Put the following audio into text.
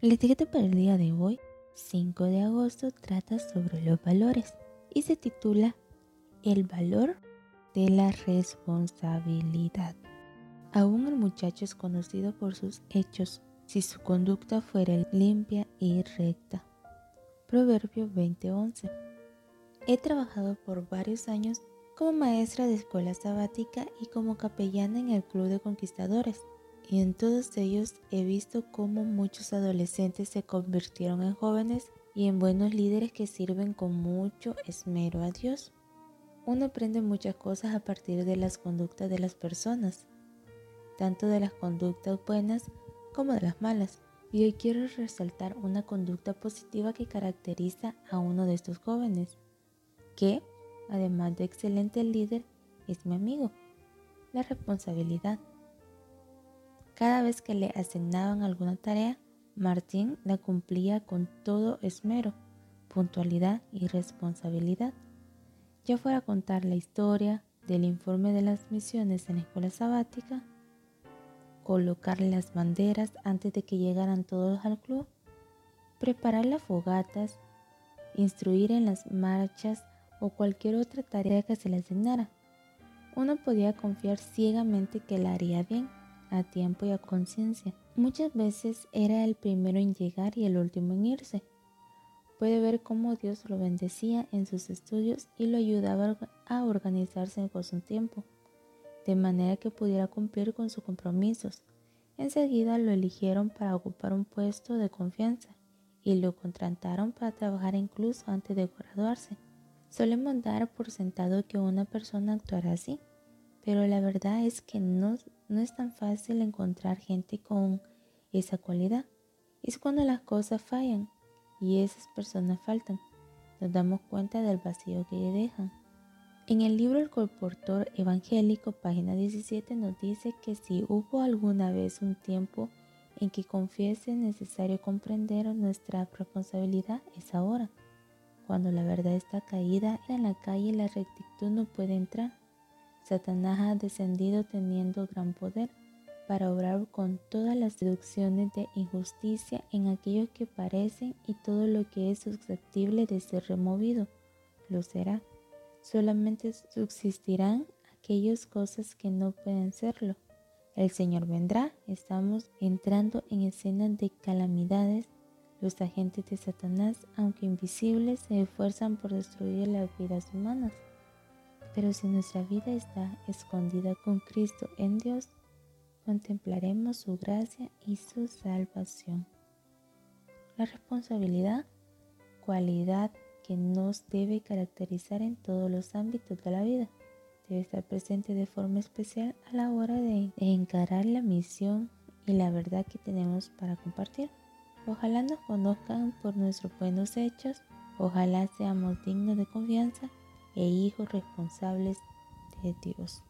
La etiqueta para el día de hoy, 5 de agosto, trata sobre los valores y se titula El valor de la responsabilidad. Aún el muchacho es conocido por sus hechos, si su conducta fuera limpia y recta. Proverbio 20:11 He trabajado por varios años como maestra de escuela sabática y como capellana en el Club de Conquistadores y en todos ellos he visto cómo muchos adolescentes se convirtieron en jóvenes y en buenos líderes que sirven con mucho esmero a Dios. Uno aprende muchas cosas a partir de las conductas de las personas, tanto de las conductas buenas como de las malas. Y hoy quiero resaltar una conducta positiva que caracteriza a uno de estos jóvenes, que, además de excelente líder, es mi amigo, la responsabilidad. Cada vez que le asignaban alguna tarea, Martín la cumplía con todo esmero, puntualidad y responsabilidad. Ya fuera contar la historia del informe de las misiones en la escuela sabática, colocar las banderas antes de que llegaran todos al club, preparar las fogatas, instruir en las marchas o cualquier otra tarea que se le asignara. Uno podía confiar ciegamente que la haría bien a tiempo y a conciencia. Muchas veces era el primero en llegar y el último en irse. Puede ver cómo Dios lo bendecía en sus estudios y lo ayudaba a organizarse con su tiempo, de manera que pudiera cumplir con sus compromisos. Enseguida lo eligieron para ocupar un puesto de confianza y lo contrataron para trabajar incluso antes de graduarse. Solemos dar por sentado que una persona actuará así, pero la verdad es que no, no es tan fácil encontrar gente con esa cualidad. Es cuando las cosas fallan y esas personas faltan. Nos damos cuenta del vacío que dejan. En el libro El Colportor Evangélico, página 17, nos dice que si hubo alguna vez un tiempo en que confiese necesario comprender nuestra responsabilidad, es ahora. Cuando la verdad está caída en la calle, la rectitud no puede entrar. Satanás ha descendido teniendo gran poder para obrar con todas las seducciones de injusticia en aquellos que parecen y todo lo que es susceptible de ser removido, lo será. Solamente subsistirán aquellas cosas que no pueden serlo. El Señor vendrá, estamos entrando en escenas de calamidades. Los agentes de Satanás, aunque invisibles, se esfuerzan por destruir las vidas humanas. Pero si nuestra vida está escondida con Cristo en Dios, contemplaremos su gracia y su salvación. La responsabilidad, cualidad que nos debe caracterizar en todos los ámbitos de la vida, debe estar presente de forma especial a la hora de, encarar la misión y la verdad que tenemos para compartir. Ojalá nos conozcan por nuestros buenos hechos, ojalá seamos dignos de confianza e hijos responsables de Dios.